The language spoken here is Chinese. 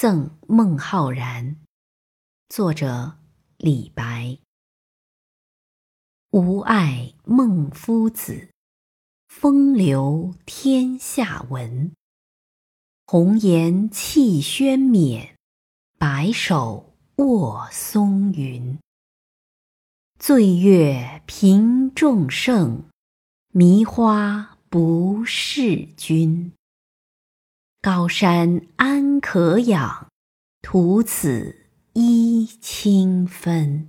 赠孟浩然，作者李白。吾爱孟夫子，风流天下闻。红颜弃轩冕，白首卧松云。醉月频众盛，迷花不识君。高山安可仰，徒此揖清芬。